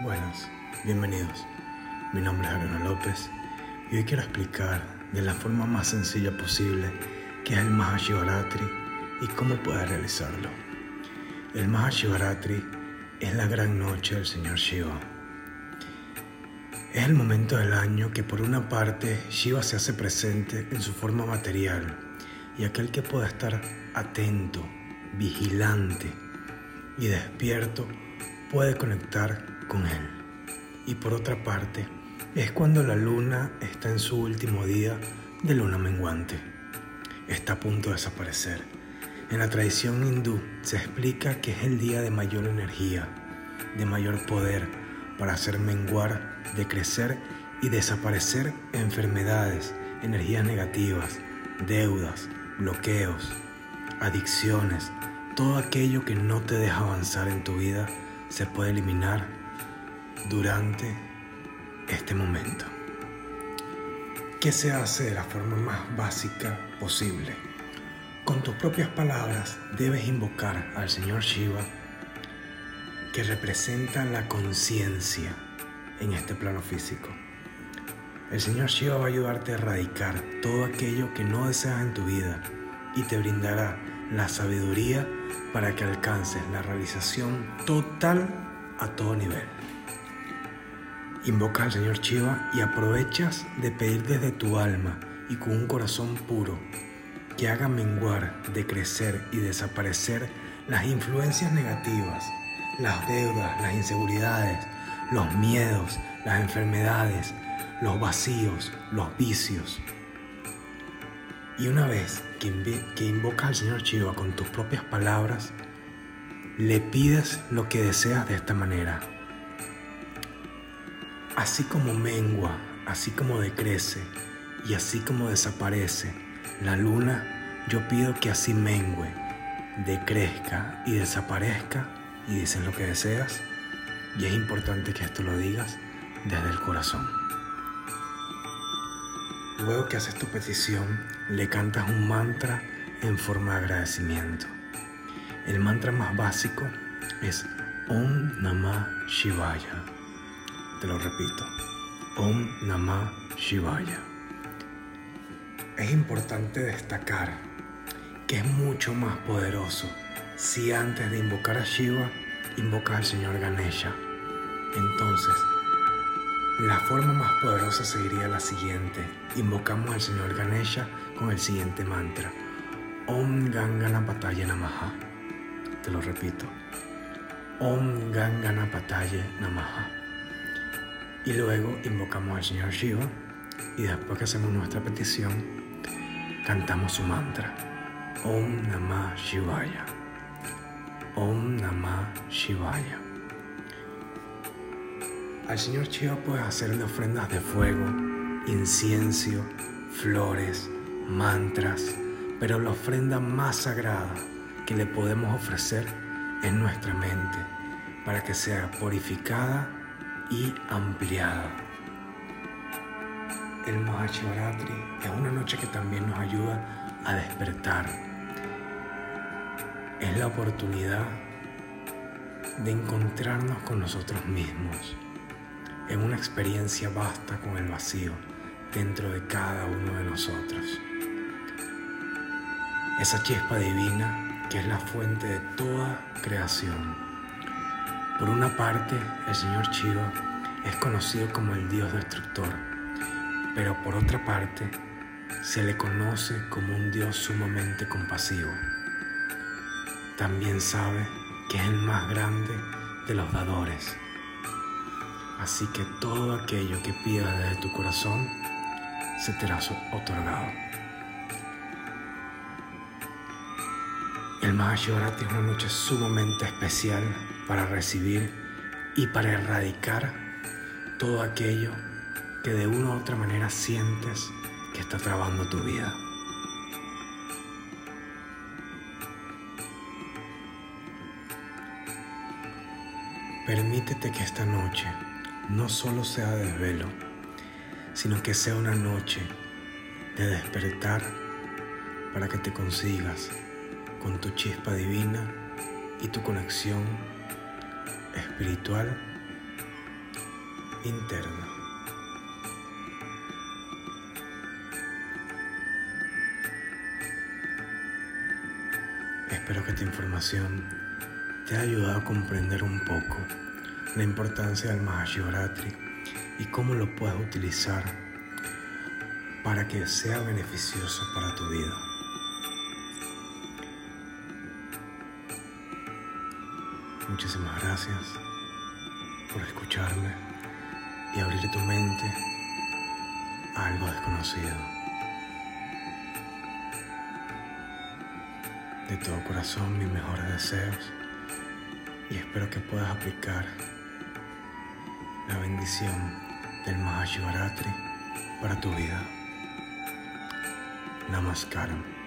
Buenas, bienvenidos. Mi nombre es Arena López y hoy quiero explicar de la forma más sencilla posible qué es el Mahashivaratri y cómo puedes realizarlo. El Mahashivaratri es la gran noche del Señor Shiva. Es el momento del año que por una parte Shiva se hace presente en su forma material y aquel que pueda estar atento, vigilante y despierto puede conectar con Él. Y por otra parte, es cuando la luna está en su último día de luna menguante. Está a punto de desaparecer. En la tradición hindú se explica que es el día de mayor energía, de mayor poder para hacer menguar, decrecer y desaparecer enfermedades, energías negativas, deudas, bloqueos, adicciones, todo aquello que no te deja avanzar en tu vida se puede eliminar durante este momento. ¿Qué se hace de la forma más básica posible? Con tus propias palabras debes invocar al Señor Shiva que representa la conciencia en este plano físico. El Señor Shiva va a ayudarte a erradicar todo aquello que no deseas en tu vida y te brindará la sabiduría para que alcances la realización total a todo nivel. Invoca al Señor Shiva y aprovechas de pedir desde tu alma y con un corazón puro que haga menguar, decrecer y desaparecer las influencias negativas, las deudas, las inseguridades, los miedos, las enfermedades, los vacíos, los vicios. Y una vez que, que invocas al Señor Shiva con tus propias palabras, le pides lo que deseas de esta manera Así como mengua, así como decrece y así como desaparece la luna, yo pido que así mengue, decrezca y desaparezca y dicen lo que deseas. Y es importante que esto lo digas desde el corazón. Luego que haces tu petición, le cantas un mantra en forma de agradecimiento. El mantra más básico es Om Namah Shivaya. Te lo repito. Om Namah Shivaya. Es importante destacar que es mucho más poderoso si antes de invocar a Shiva invocas al Señor Ganesha. Entonces, la forma más poderosa sería la siguiente. Invocamos al Señor Ganesha con el siguiente mantra. Om Ganganapataye Namaha. Te lo repito. Om Ganganapataye Namaha. Y luego invocamos al Señor Shiva y después que hacemos nuestra petición, cantamos su mantra. Om Namah Shivaya. Om Namah Shivaya. Al Señor Shiva puedes hacerle ofrendas de fuego, incienso, flores, mantras, pero la ofrenda más sagrada que le podemos ofrecer es nuestra mente, para que sea purificada y ampliada. El Mahashivaratri es una noche que también nos ayuda a despertar. Es la oportunidad de encontrarnos con nosotros mismos en una experiencia vasta con el vacío dentro de cada uno de nosotros. Esa chispa divina que es la fuente de toda creación por una parte, el señor Shiva es conocido como el dios destructor, pero por otra parte, se le conoce como un dios sumamente compasivo. También sabe que es el más grande de los dadores. Así que todo aquello que pidas desde tu corazón se te hará otorgado. El Mahashivratri es una noche sumamente especial para recibir y para erradicar todo aquello que de una u otra manera sientes que está trabando tu vida. Permítete que esta noche no solo sea desvelo, sino que sea una noche de despertar para que te consigas con tu chispa divina y tu conexión espiritual interno. Espero que esta información te haya ayudado a comprender un poco la importancia del Mahashivaratri y cómo lo puedes utilizar para que sea beneficioso para tu vida. Muchísimas gracias por escucharme y abrir tu mente a algo desconocido. De todo corazón mis mejores deseos y espero que puedas aplicar la bendición del Mahashivaratri para tu vida. Namaskaram.